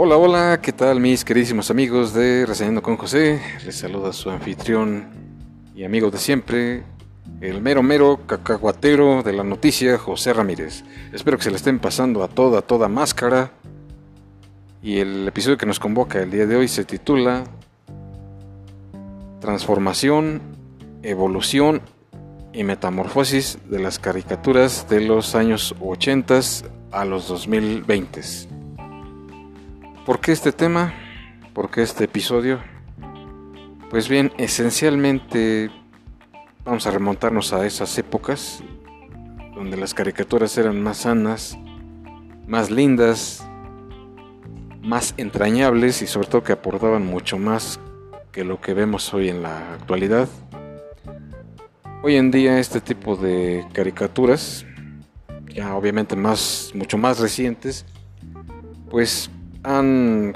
Hola, hola, ¿qué tal mis queridísimos amigos de Reseñando con José? Les saluda su anfitrión y amigo de siempre, el mero mero cacahuatero de la noticia, José Ramírez. Espero que se le estén pasando a toda, toda máscara. Y el episodio que nos convoca el día de hoy se titula Transformación, Evolución y Metamorfosis de las caricaturas de los años 80 a los 2020. ¿Por qué este tema? ¿Por qué este episodio? Pues bien, esencialmente vamos a remontarnos a esas épocas donde las caricaturas eran más sanas, más lindas, más entrañables y sobre todo que aportaban mucho más que lo que vemos hoy en la actualidad. Hoy en día este tipo de caricaturas, ya obviamente más, mucho más recientes, pues han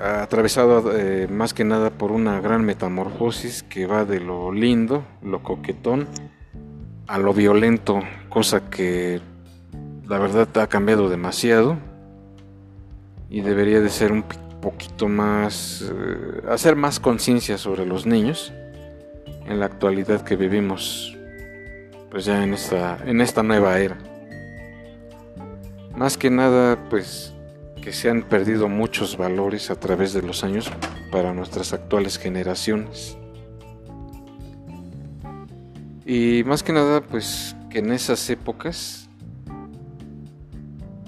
atravesado eh, más que nada por una gran metamorfosis que va de lo lindo, lo coquetón, a lo violento, cosa que la verdad ha cambiado demasiado y debería de ser un poquito más, eh, hacer más conciencia sobre los niños en la actualidad que vivimos, pues ya en esta, en esta nueva era. Más que nada, pues que se han perdido muchos valores a través de los años para nuestras actuales generaciones. Y más que nada, pues que en esas épocas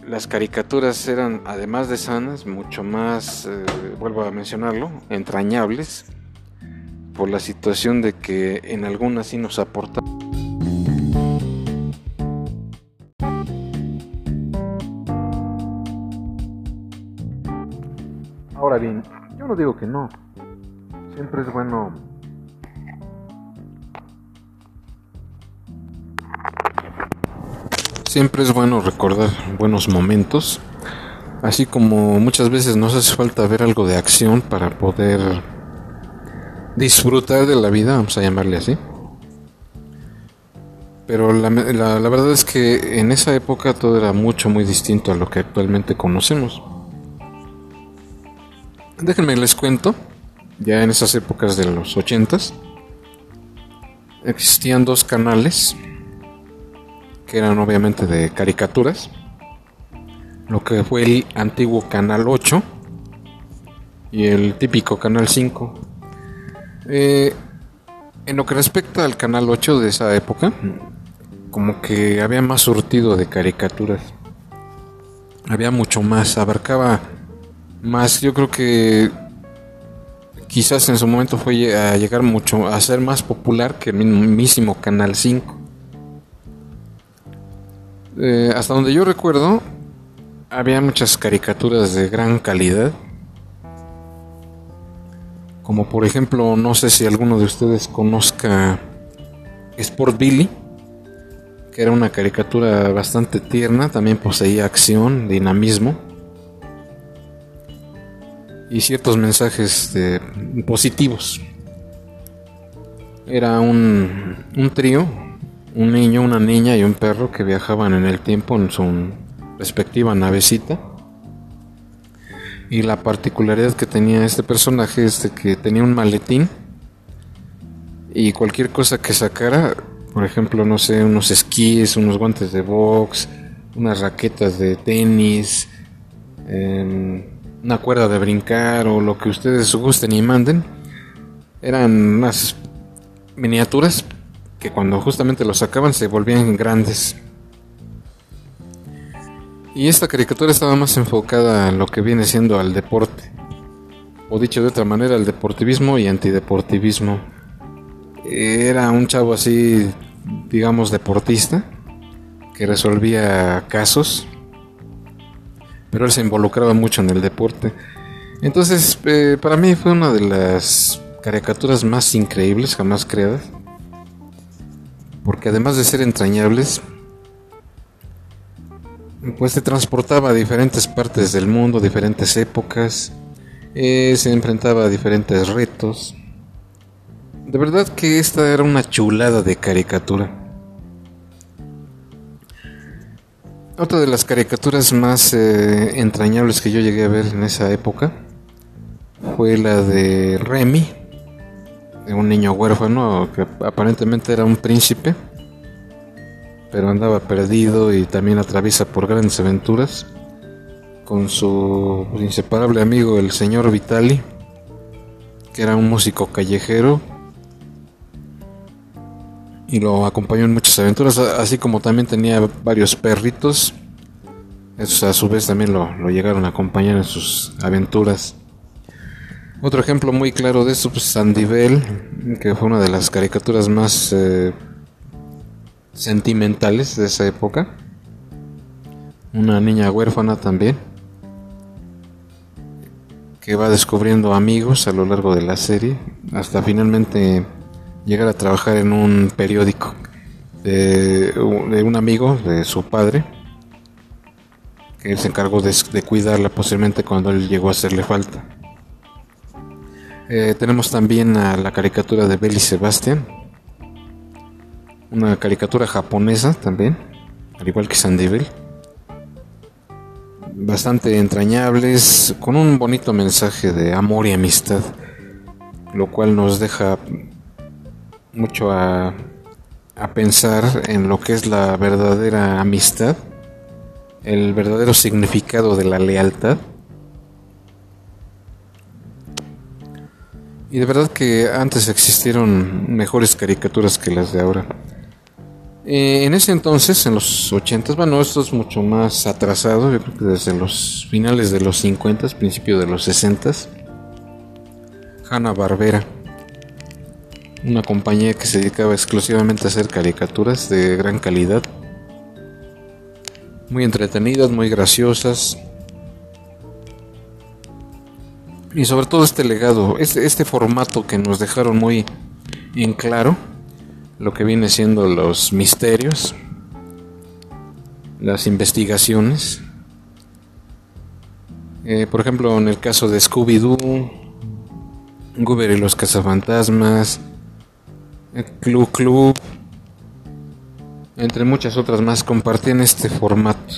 las caricaturas eran, además de sanas, mucho más, eh, vuelvo a mencionarlo, entrañables, por la situación de que en algunas sí nos aportaban Ahora bien, yo no digo que no. Siempre es bueno Siempre es bueno recordar buenos momentos, así como muchas veces nos hace falta ver algo de acción para poder disfrutar de la vida, vamos a llamarle así. Pero la, la, verdad es que en esa época todo era mucho, muy distinto a lo que actualmente conocemos. Déjenme les cuento, ya en esas épocas de los ochentas, existían dos canales que eran obviamente de caricaturas, lo que fue el antiguo Canal 8 y el típico Canal 5. Eh, en lo que respecta al Canal 8 de esa época, como que había más surtido de caricaturas. Había mucho más, abarcaba más, yo creo que quizás en su momento fue a llegar mucho, a ser más popular que el mismísimo Canal 5. Eh, hasta donde yo recuerdo, había muchas caricaturas de gran calidad. Como por ejemplo, no sé si alguno de ustedes conozca Sport Billy, que era una caricatura bastante tierna, también poseía acción, dinamismo y ciertos mensajes positivos. Era un, un trío, un niño, una niña y un perro que viajaban en el tiempo en su respectiva navecita. Y la particularidad que tenía este personaje es de que tenía un maletín y cualquier cosa que sacara, por ejemplo, no sé, unos esquíes, unos guantes de box, unas raquetas de tenis, eh, una cuerda de brincar o lo que ustedes gusten y manden. Eran unas miniaturas que cuando justamente los sacaban se volvían grandes. Y esta caricatura estaba más enfocada en lo que viene siendo al deporte. O dicho de otra manera, al deportivismo y antideportivismo. Era un chavo así, digamos, deportista, que resolvía casos pero él se involucraba mucho en el deporte. Entonces, eh, para mí fue una de las caricaturas más increíbles jamás creadas, porque además de ser entrañables, pues te transportaba a diferentes partes del mundo, diferentes épocas, eh, se enfrentaba a diferentes retos. De verdad que esta era una chulada de caricatura. Otra de las caricaturas más eh, entrañables que yo llegué a ver en esa época fue la de Remy, de un niño huérfano que aparentemente era un príncipe, pero andaba perdido y también atraviesa por grandes aventuras con su inseparable amigo el señor Vitali, que era un músico callejero y lo acompañó en muchas aventuras, así como también tenía varios perritos. Esos a su vez también lo, llegaron a acompañar en sus aventuras. Otro ejemplo muy claro de esto, pues Sandy Bell, que fue una de las caricaturas más eh, sentimentales de esa época. Una niña huérfana también, que va descubriendo amigos a lo largo de la serie, hasta finalmente llegar a trabajar en un periódico de, un amigo de su padre que se encargó de, cuidarla posiblemente cuando él llegó a hacerle falta. Eh, tenemos también a la caricatura de Belly Sebastian, una caricatura japonesa también, al igual que Sandy Bell. Bastante entrañables, con un bonito mensaje de amor y amistad, lo cual nos deja mucho a, pensar en lo que es la verdadera amistad, el verdadero significado de la lealtad. Y de verdad que antes existieron mejores caricaturas que las de ahora. Eh, en ese entonces, en los 80, bueno, esto es mucho más atrasado, yo creo que desde los finales de los 50, principios de los 60, Hanna Barbera una compañía que se dedicaba exclusivamente a hacer caricaturas de gran calidad, muy entretenidas, muy graciosas. Y sobre todo este legado, este, este formato que nos dejaron muy en claro, lo que viene siendo los misterios, las investigaciones. Eh, por ejemplo, en el caso de Scooby-Doo, Goober y los cazafantasmas, Club Club, entre muchas otras más, compartían este formato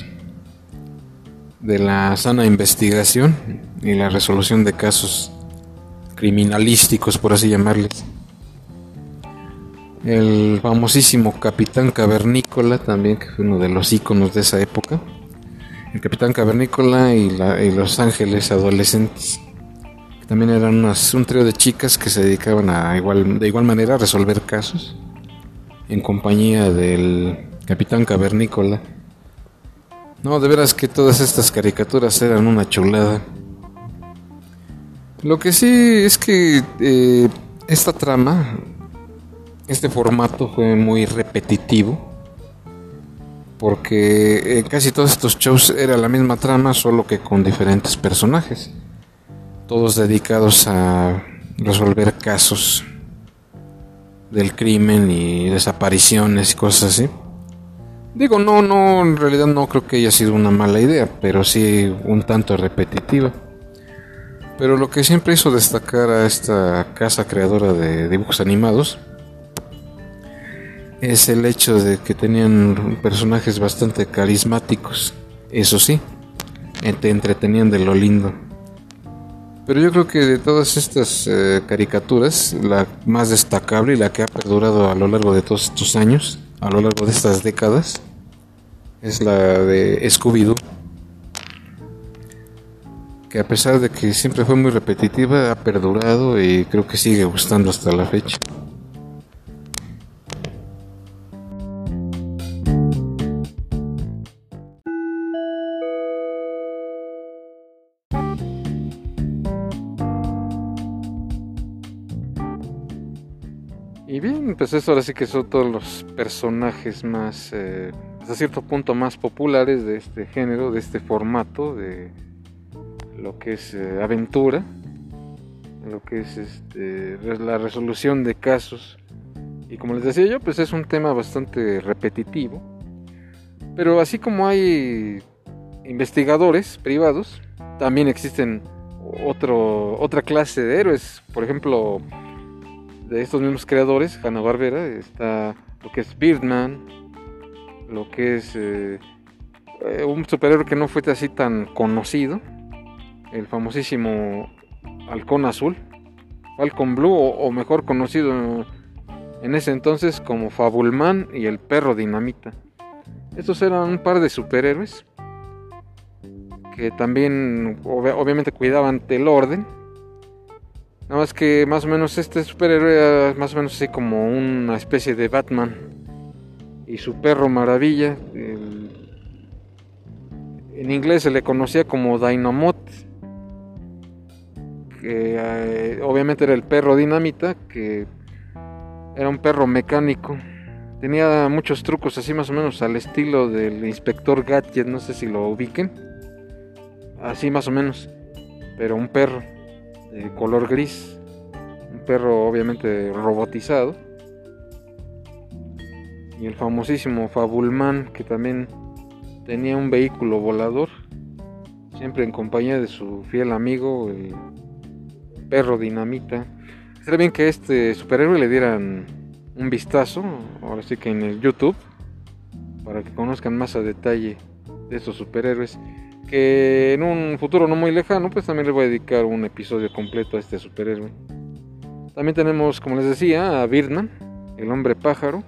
de la sana investigación y la resolución de casos criminalísticos, por así llamarles. El famosísimo Capitán Cavernícola, también que fue uno de los íconos de esa época. El Capitán Cavernícola y, y los Ángeles Adolescentes. También eran un trío de chicas que se dedicaban a igual, de igual manera a resolver casos en compañía del capitán cavernícola. No, de veras que todas estas caricaturas eran una chulada. Lo que sí es que eh, esta trama, este formato fue muy repetitivo. Porque en casi todos estos shows era la misma trama, solo que con diferentes personajes todos dedicados a resolver casos del crimen y desapariciones y cosas así. Digo, no, no, en realidad no creo que haya sido una mala idea, pero sí un tanto repetitiva. Pero lo que siempre hizo destacar a esta casa creadora de dibujos animados es el hecho de que tenían personajes bastante carismáticos. Eso sí, te entretenían de lo lindo. Pero yo creo que de todas estas eh, caricaturas, la más destacable y la que ha perdurado a lo largo de todos estos años, a lo largo de estas décadas, es la de Scooby-Doo. Que a pesar de que siempre fue muy repetitiva, ha perdurado y creo que sigue gustando hasta la fecha. Pues ahora sí que son todos los personajes más, eh, hasta cierto punto más populares de este género, de este formato, de lo que es eh, aventura, lo que es este, la resolución de casos. Y como les decía yo, pues es un tema bastante repetitivo. Pero así como hay investigadores privados, también existen otro, otra clase de héroes. Por ejemplo, de estos mismos creadores, Hanna Barbera, está lo que es Birdman, lo que es eh, eh, un superhéroe que no fue así tan conocido, el famosísimo Halcón Azul, Falcon Blue, o, mejor conocido en ese entonces como Fabulman y el Perro Dinamita. Estos eran un par de superhéroes que también obviamente cuidaban del orden. Nada más que más o menos este superhéroe era más o menos así como una especie de Batman. Y su perro maravilla, en inglés se le conocía como Dynamot, que eh, obviamente era el perro dinamita, que era un perro mecánico. Tenía muchos trucos así más o menos al estilo del inspector Gadget, no sé si lo ubiquen. Así más o menos. Pero un perro color gris. Un perro obviamente robotizado. Y el famosísimo Fabulman que también tenía un vehículo volador. Siempre en compañía de su fiel amigo, el perro dinamita. Sería bien que este superhéroe le dieran un vistazo, ahora sí que en el YouTube, para que conozcan más a detalle de estos superhéroes. Que en un futuro no muy lejano, pues también les voy a dedicar un episodio completo a este superhéroe. También tenemos, como les decía, a Birdman, el hombre pájaro.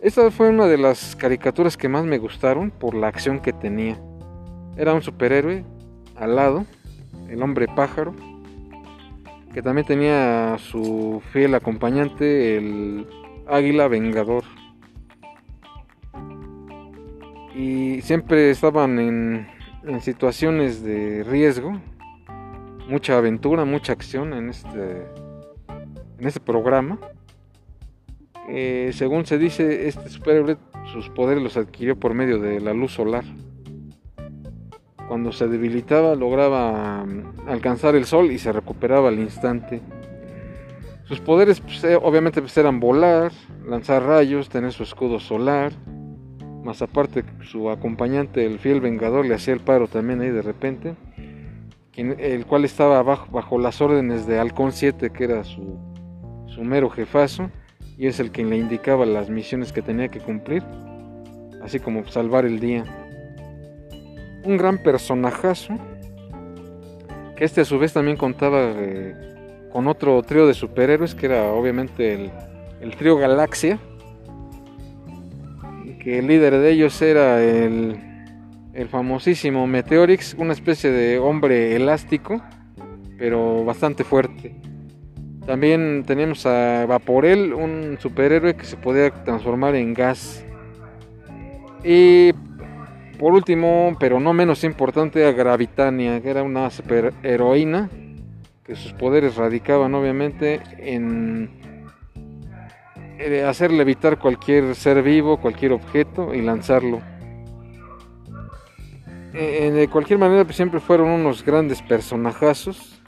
Esta fue una de las caricaturas que más me gustaron por la acción que tenía. Era un superhéroe al lado, el hombre pájaro, que también tenía su fiel acompañante, el águila vengador. Y siempre estaban en, situaciones de riesgo, mucha aventura, mucha acción en este, en este programa. Eh, según se dice, este superhéroe sus poderes los adquirió por medio de la luz solar. Cuando se debilitaba lograba mm, alcanzar el sol y se recuperaba al instante. Sus poderes pues, eh, obviamente pues, eran volar, lanzar rayos, tener su escudo solar. Más aparte su acompañante, el fiel vengador, le hacía el paro también ahí de repente. el cual estaba bajo, bajo las órdenes de Halcón 7, que era su, su mero jefazo. Y es el quien le indicaba las misiones que tenía que cumplir. Así como salvar el día un gran personajazo, que este a su vez también contaba eh, con otro trío de superhéroes, que era obviamente el, trío Galaxia, que el líder de ellos era el, el famosísimo Meteorix, una especie de hombre elástico, pero bastante fuerte. También tenemos a Vaporel, un superhéroe que se podía transformar en gas. Y por último, pero no menos importante, a Gravitania, que era una superheroína que sus poderes radicaban obviamente en hacer levitar cualquier ser vivo, cualquier objeto y lanzarlo. Eh, de cualquier manera, pues, siempre fueron unos grandes personajazos.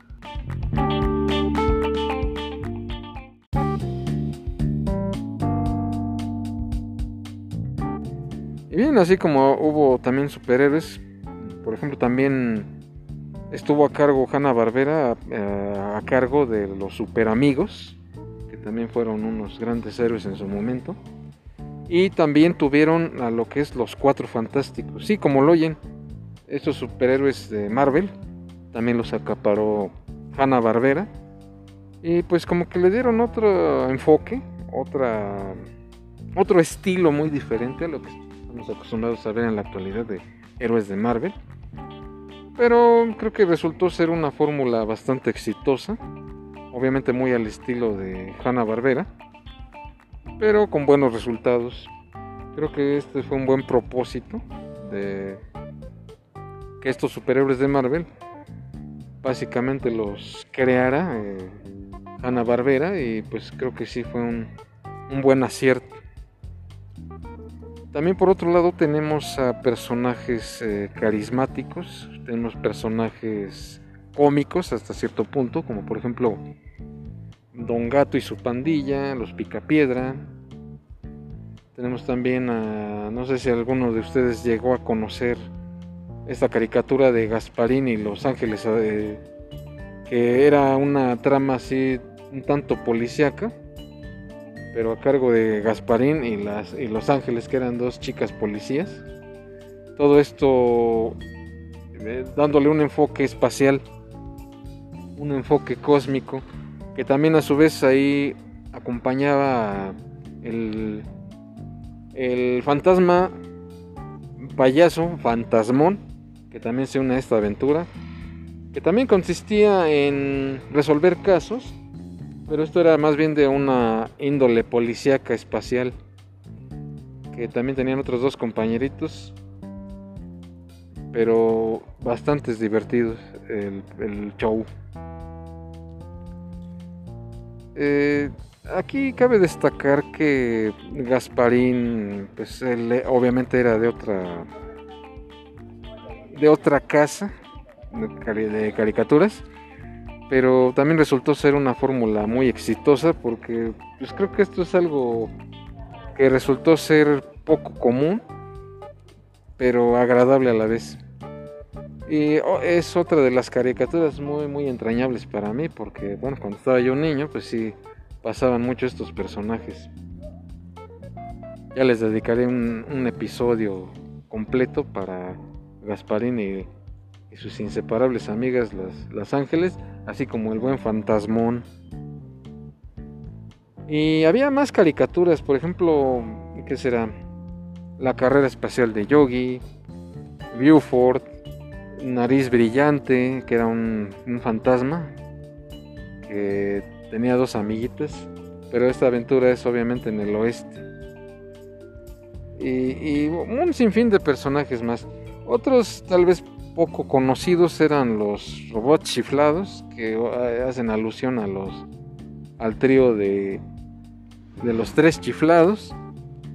Y bien, así como hubo también superhéroes, por ejemplo, también estuvo a cargo Hanna Barbera, eh, a, cargo de los super amigos, que también fueron unos grandes héroes en su momento. Y también tuvieron a lo que es los cuatro fantásticos. Sí, como lo oyen, estos superhéroes de Marvel también los acaparó Hanna Barbera. Y pues como que le dieron otro enfoque, otra, otro estilo muy diferente a lo que acostumbrados a ver en la actualidad de héroes de Marvel. Pero creo que resultó ser una fórmula bastante exitosa. Obviamente muy al estilo de Hanna Barbera. Pero con buenos resultados. Creo que este fue un buen propósito de que estos superhéroes de Marvel básicamente los creara eh, Hanna Barbera y pues creo que sí fue un, buen acierto. También por otro lado tenemos a personajes eh, carismáticos, tenemos personajes cómicos hasta cierto punto, como por ejemplo Don Gato y su pandilla, los Picapiedra. Tenemos también a, no sé si alguno de ustedes llegó a conocer esta caricatura de Gasparín y Los Ángeles, eh, que era una trama así un tanto policíaca pero a cargo de Gasparín y, las, y Los Ángeles, que eran dos chicas policías. todo esto eh, dándole un enfoque espacial, un enfoque cósmico, que también a su vez ahí acompañaba el, el fantasma payaso, fantasmón, que también se une a esta aventura, que también consistía en resolver casos, pero esto era más bien de una índole policíaca espacial, que también tenían otros dos compañeritos, pero bastante divertidos el, el show. Eh, aquí cabe destacar que Gasparín, pues él obviamente era de otra de otra casa de caricaturas, pero también resultó ser una fórmula muy exitosa porque pues creo que esto es algo que resultó ser poco común, pero agradable a la vez. Y oh, es otra de las caricaturas muy muy entrañables para mí porque bueno, cuando estaba yo niño, pues sí pasaban mucho estos personajes. Ya les dedicaré un, episodio completo para Gasparín y, sus inseparables amigas las, las Ángeles, así como el buen fantasmón. Y había más caricaturas, por ejemplo, ¿qué será? La carrera espacial de Yogi, Viewford, Nariz Brillante, que era un, fantasma que tenía dos amiguitas, pero esta aventura es obviamente en el oeste. Y, y, un sinfín de personajes más. Otros tal vez poco conocidos eran los robots chiflados, que hacen alusión a los al trío de, de los tres chiflados,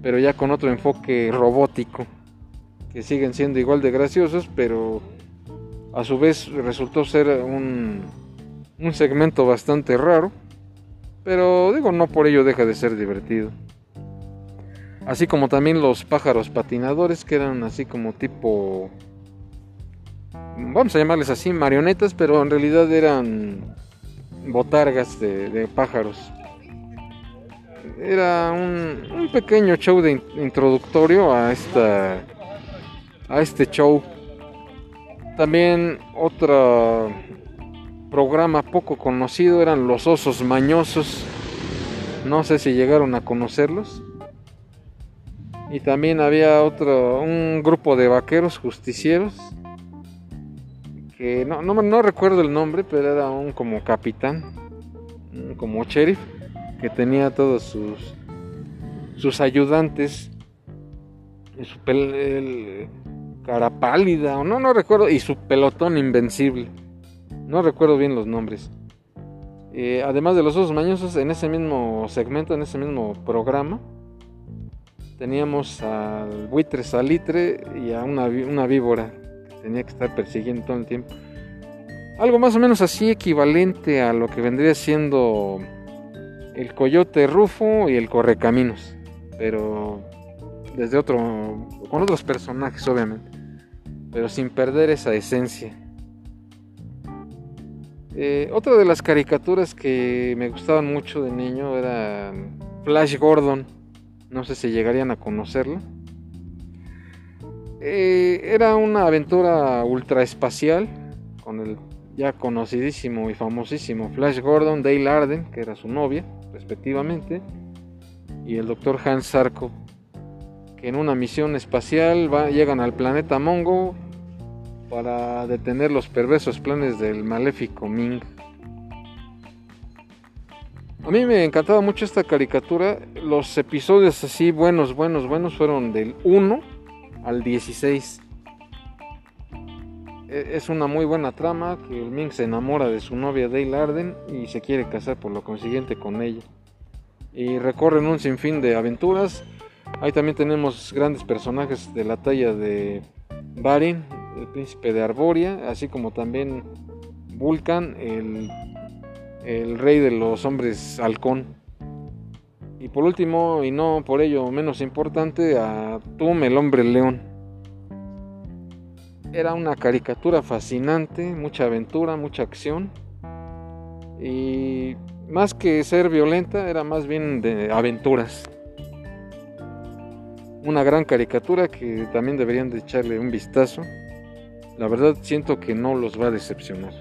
pero ya con otro enfoque robótico, que siguen siendo igual de graciosos, pero a su vez resultó ser un, un segmento bastante raro, pero digo, no por ello deja de ser divertido. Así como también los pájaros patinadores, que eran así como tipo, vamos a llamarles así, marionetas, pero en realidad eran botargas de, pájaros. Era un, un, pequeño show de introductorio a esta a este show también otro programa poco conocido eran los osos mañosos. No sé si llegaron a conocerlos. Y también había otro, un grupo de vaqueros justicieros. Que no, no, recuerdo el nombre, pero era un como capitán, como sheriff, que tenía todos sus, sus ayudantes. Su, el, cara pálida, o no, no recuerdo, y su pelotón invencible. No recuerdo bien los nombres. Eh, además de los osos mañosos, en ese mismo segmento, en ese mismo programa, teníamos al buitre salitre y a una, una víbora que tenía que estar persiguiendo todo el tiempo. Algo más o menos así equivalente a lo que vendría siendo el coyote rufo y el correcaminos, pero desde otro, con otros personajes obviamente, pero sin perder esa esencia. Eh, otra de las caricaturas que me gustaban mucho de niño era Flash Gordon, no sé si llegarían a conocerlo. Eh, era una aventura ultra espacial con el ya conocidísimo y famosísimo Flash Gordon, Dale Arden, que era su novia, respectivamente, y el doctor Hans Sarko, que en una misión espacial llegan al planeta Mongo para detener los perversos planes del maléfico Ming. A mí me encantaba mucho esta caricatura. Los episodios así buenos, buenos, buenos fueron del 1 al 16. E, es una muy buena trama que el Ming se enamora de su novia Dale Arden y se quiere casar por lo consiguiente con ella. Y recorren un sinfín de aventuras Ahí también tenemos grandes personajes de la talla de Barin, el príncipe de Arboria, así como también Vulcan, el, el rey de los hombres halcón. Y por último, y no por ello menos importante, a Tum, el hombre león. Era una caricatura fascinante, mucha aventura, mucha acción. Y más que ser violenta, era más bien de aventuras. Una gran caricatura que también deberían de echarle un vistazo. La verdad siento que no los va a decepcionar.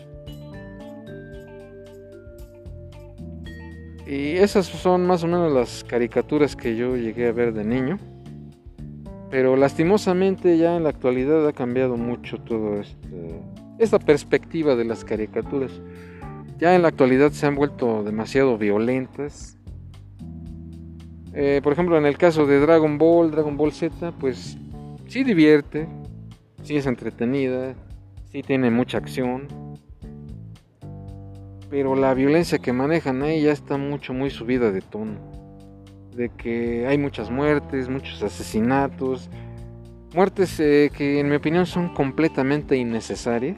Y esas son más o menos las caricaturas que yo llegué a ver de niño. Pero lastimosamente ya en la actualidad ha cambiado mucho todo este, esta perspectiva de las caricaturas. Ya en la actualidad se han vuelto demasiado violentas. Eh, por ejemplo, en el caso de Dragon Ball, Dragon Ball Z, pues sí divierte, sí es entretenida, sí tiene mucha acción. Pero la violencia que manejan ahí ya está mucho, muy subida de tono de que hay muchas muertes, muchos asesinatos, muertes eh, que en mi opinión son completamente innecesarias,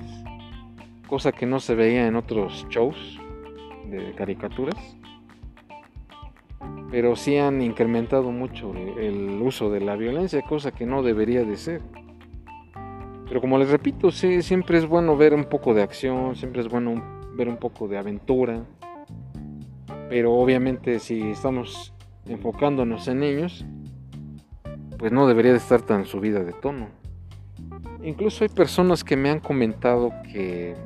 cosa que no se veía en otros shows de caricaturas, pero sí han incrementado mucho el uso de la violencia, cosa que no debería de ser. Pero como les repito, sí, siempre es bueno ver un poco de acción, siempre es bueno ver un poco de aventura. Pero obviamente si estamos enfocándonos en ellos, pues no debería de estar tan subida de tono. Incluso hay personas que me han comentado que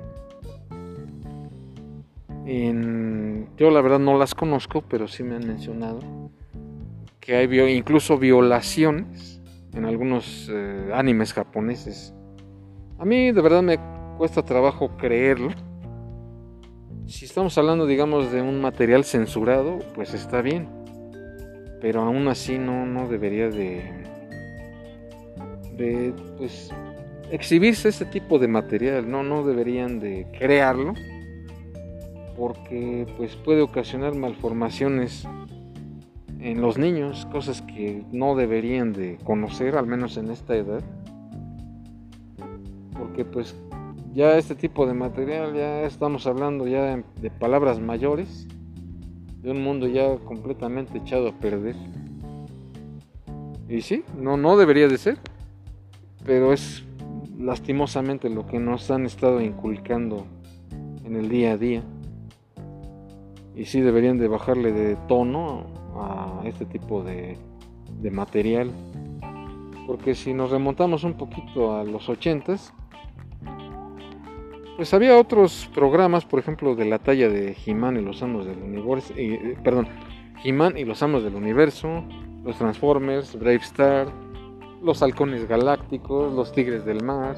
yo la verdad no las conozco, pero sí me han mencionado que hay incluso violaciones en algunos eh, animes japoneses. A mí de verdad me cuesta trabajo creerlo. Si estamos hablando, digamos, de un material censurado, pues está bien pero aún así no, no debería de, de pues, exhibirse ese tipo de material, no, no deberían de crearlo porque pues puede ocasionar malformaciones en los niños, cosas que no deberían de conocer, al menos en esta edad. Porque pues ya este tipo de material, ya estamos hablando ya de palabras mayores, de un mundo ya completamente echado a perder. Y sí, no, no debería de ser, pero es lastimosamente lo que nos han estado inculcando en el día a día. Y sí deberían de bajarle de tono a este tipo de, material. Porque si nos remontamos un poquito a los ochentas, pues había otros programas, por ejemplo, de la talla de He-Man y los Amos del Universo, eh, perdón, He-Man y los Amos del Universo, los Transformers, Brave Star, los Halcones Galácticos, los Tigres del Mar,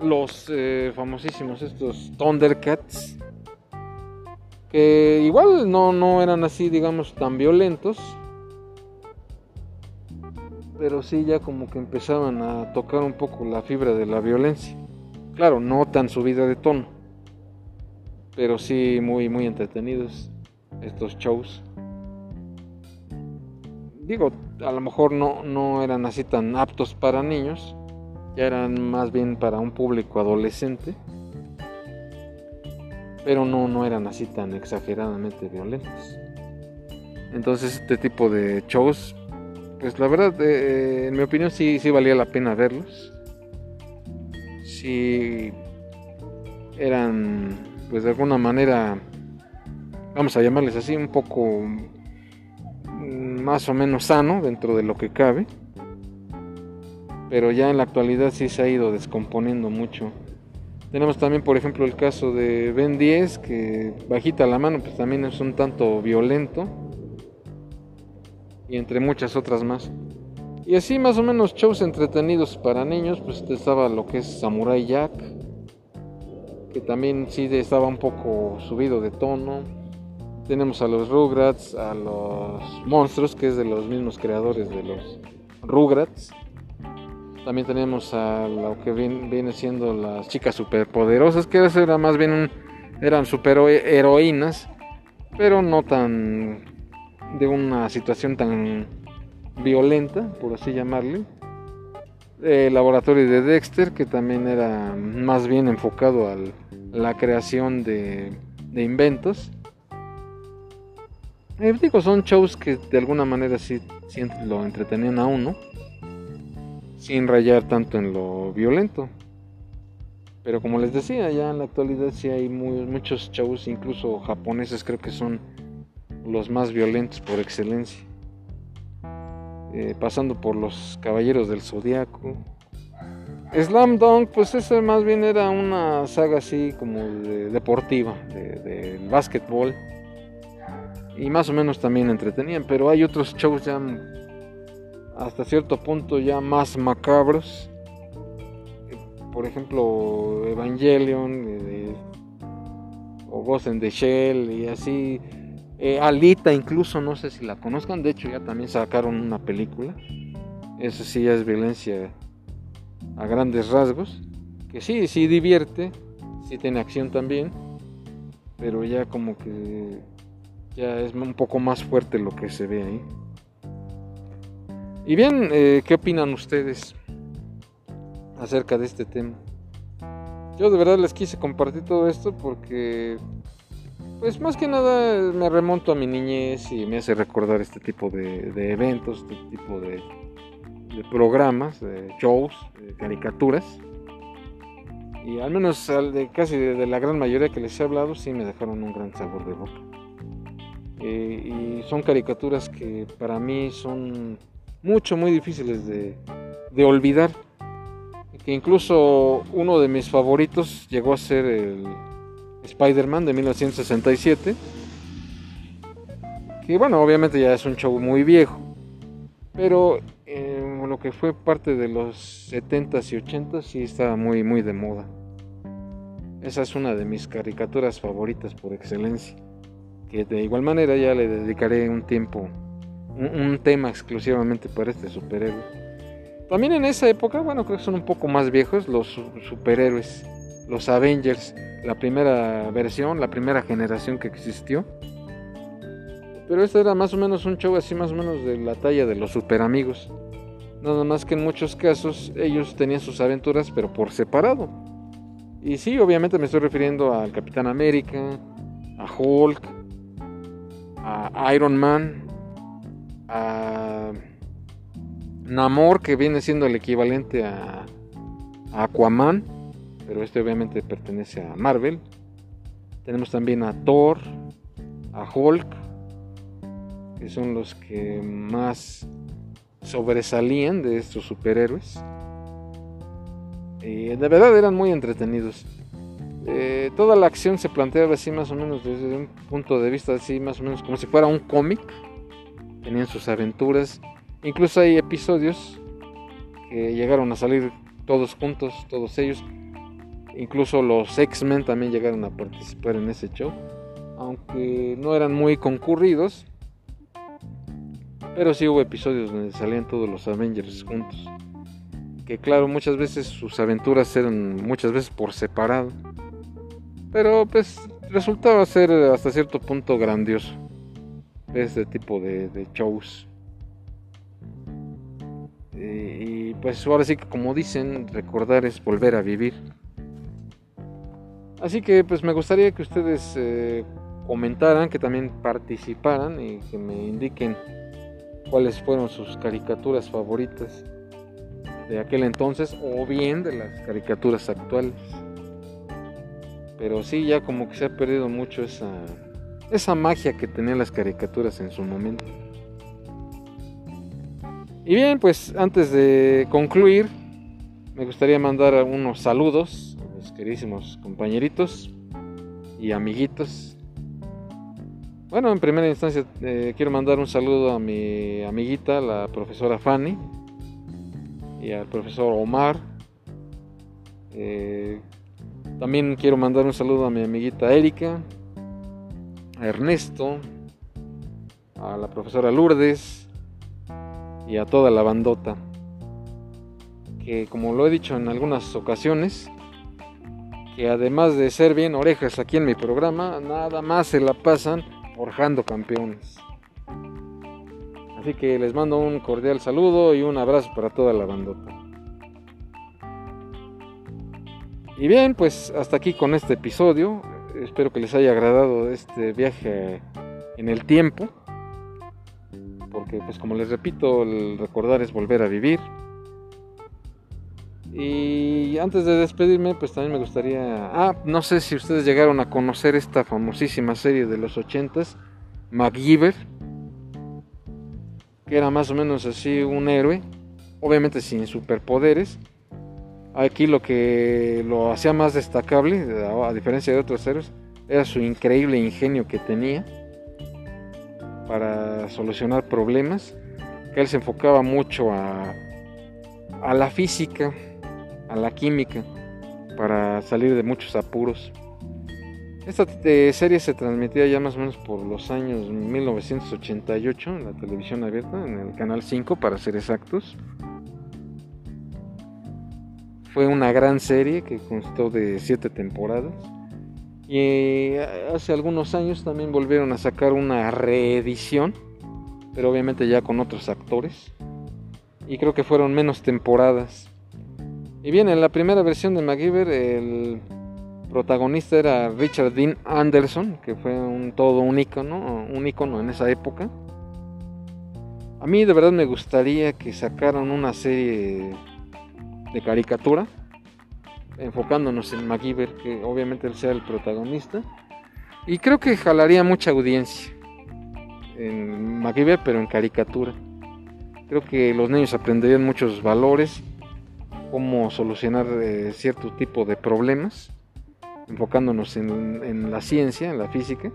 los eh, famosísimos estos Thundercats, que igual no, no eran así, digamos, tan violentos, pero sí ya como que empezaban a tocar un poco la fibra de la violencia. Claro, no tan subida de tono, pero sí muy, muy entretenidos estos shows. Digo, a lo mejor no, no eran así tan aptos para niños, ya eran más bien para un público adolescente, pero no, no eran así tan exageradamente violentos. Entonces este tipo de shows, pues la verdad, eh, en mi opinión sí, sí valía la pena verlos si eran, pues de alguna manera, vamos a llamarles así, un poco mm, más o menos sano dentro de lo que cabe. Pero ya en la actualidad sí se ha ido descomponiendo mucho. Tenemos también, por ejemplo, el caso de Ben 10, que bajita la mano, pues también es un tanto violento. Y entre muchas otras más. Y así más o menos shows entretenidos para niños, pues estaba lo que es Samurai Jack, que también sí estaba un poco subido de tono. Tenemos a los Rugrats, a los Monstruos, que es de los mismos creadores de los Rugrats. También tenemos a lo que viene, siendo las chicas superpoderosas, que era más bien eran superheroínas, pero no tan de una situación tan violenta, por así llamarle. El laboratorio de Dexter, que también era más bien enfocado a la creación de, inventos. Eh, digo, son shows que de alguna manera sí, lo entretenían a uno, sin rayar tanto en lo violento. Pero como les decía, ya en la actualidad sí hay muchos shows, incluso japoneses creo que son los más violentos por excelencia. eh, pasando por los Caballeros del Zodiaco. Slam Dunk, pues ese más bien era una saga así como deportiva, de, de básquetbol. Y más o menos también entretenían, pero hay otros shows ya hasta cierto punto ya más macabros. Por ejemplo, Evangelion eh, o Ghost in the Shell y así. Eh, Alita incluso, no sé si la conozcan, de hecho ya también sacaron una película. Eso sí ya es violencia a grandes rasgos. Que sí, sí divierte, sí tiene acción también, pero ya como que ya es un poco más fuerte lo que se ve ahí. Y bien, eh, ¿qué opinan ustedes acerca de este tema? Yo de verdad les quise compartir todo esto porque, pues más que nada me remonto a mi niñez y me hace recordar este tipo de, eventos, este tipo de, programas, de shows, de caricaturas. Y al menos casi de, la gran mayoría que les he hablado, sí me dejaron un gran sabor de boca. Eh, y son caricaturas que para mí son mucho, muy difíciles de, de olvidar. Que incluso uno de mis favoritos llegó a ser el Spider-Man de 1967. Que bueno, obviamente ya es un show muy viejo. Pero eh, lo que fue parte de los 70s y 80s sí está muy, muy de moda. Esa es una de mis caricaturas favoritas por excelencia. Que de igual manera ya le dedicaré un tiempo un, tema exclusivamente para este superhéroe. También en esa época, bueno, creo que son un poco más viejos los superhéroes, los Avengers, la primera versión, la primera generación que existió. Pero este era más o menos un show así más o menos de la talla de los super amigos. Nada más que en muchos casos ellos tenían sus aventuras pero por separado. Y sí, obviamente me estoy refiriendo al Capitán América, a Hulk, a Iron Man, a Namor, que viene siendo el equivalente a, Aquaman, pero este obviamente pertenece a Marvel. Tenemos también a Thor, a Hulk, que son los que más sobresalían de estos superhéroes. Y de verdad eran muy entretenidos. Eh, toda la acción se planteaba así más o menos desde un punto de vista así más o menos como si fuera un cómic tenían sus aventuras. Incluso hay episodios que llegaron a salir todos juntos, todos ellos. Incluso los X-Men también llegaron a participar en ese show. Aunque no eran muy concurridos. Pero sí hubo episodios donde salían todos los Avengers juntos. Que claro, muchas veces sus aventuras eran muchas veces por separado. Pero pues resultaba ser hasta cierto punto grandioso este tipo de, shows. Y, pues ahora sí que como dicen, recordar es volver a vivir. Así que pues me gustaría que ustedes eh, comentaran, que también participaran y que me indiquen cuáles fueron sus caricaturas favoritas de aquel entonces o bien de las caricaturas actuales. Pero sí, ya como que se ha perdido mucho esa esa magia que tenían las caricaturas en su momento. Y bien, pues antes de concluir, me gustaría mandar unos saludos a mis queridísimos compañeritos y amiguitos. Bueno, en primera instancia eh, quiero mandar un saludo a mi amiguita, la profesora Fanny, y al profesor Omar. Eh, también quiero mandar un saludo a mi amiguita Erika, a Ernesto, a la profesora Lourdes y a toda la bandota. Que como lo he dicho en algunas ocasiones, que además de ser bien orejas aquí en mi programa, nada más se la pasan forjando campeones. Así que les mando un cordial saludo y un abrazo para toda la bandota. Y bien, pues hasta aquí con este episodio espero que les haya agradado este viaje en el tiempo. Porque pues como les repito, el recordar es volver a vivir. Y antes de despedirme, pues también me gustaría... Ah, no sé si ustedes llegaron a conocer esta famosísima serie de los 80s, MacGyver. que era más o menos así un héroe, obviamente sin superpoderes. Aquí lo que lo hacía más destacable, a diferencia de otros héroes, era su increíble ingenio que tenía para solucionar problemas, él se enfocaba mucho a, a la física, a la química, para salir de muchos apuros. Esta serie se transmitía ya más o menos por los años 1988 en la televisión abierta, en el canal 5 para ser exactos. Fue una gran serie que constó de 7 temporadas. Y eh, hace algunos años también volvieron a sacar una reedición, pero obviamente ya con otros actores. Y creo que fueron menos temporadas. Y bien, en la primera versión de MacGyver, el protagonista era Richard Dean Anderson, que fue un todo un icono, un icono en esa época. A mí de verdad me gustaría que sacaran una serie de caricatura enfocándonos en MacGyver, que obviamente él sea el protagonista. Y creo que jalaría mucha audiencia en MacGyver, pero en caricatura. Creo que los niños aprenderían muchos valores, cómo solucionar eh, cierto tipo de problemas enfocándonos en, la ciencia, en la física,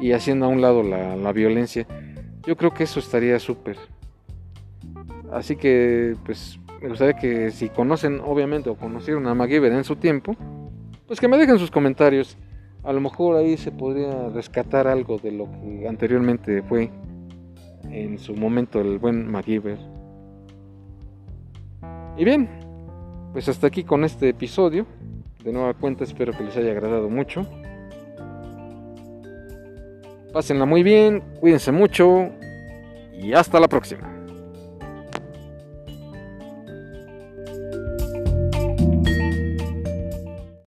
y haciendo a un lado la, violencia. Yo creo que eso estaría súper. Así que, pues, me gustaría que si conocen, obviamente, o conocieron a MacGyver en su tiempo, pues que me dejen sus comentarios. A lo mejor ahí se podría rescatar algo de lo que anteriormente fue en su momento el buen MacGyver. Y bien, pues hasta aquí con este episodio de nueva cuenta, espero que les haya agradado mucho. Pásenla muy bien, cuídense mucho y hasta la próxima.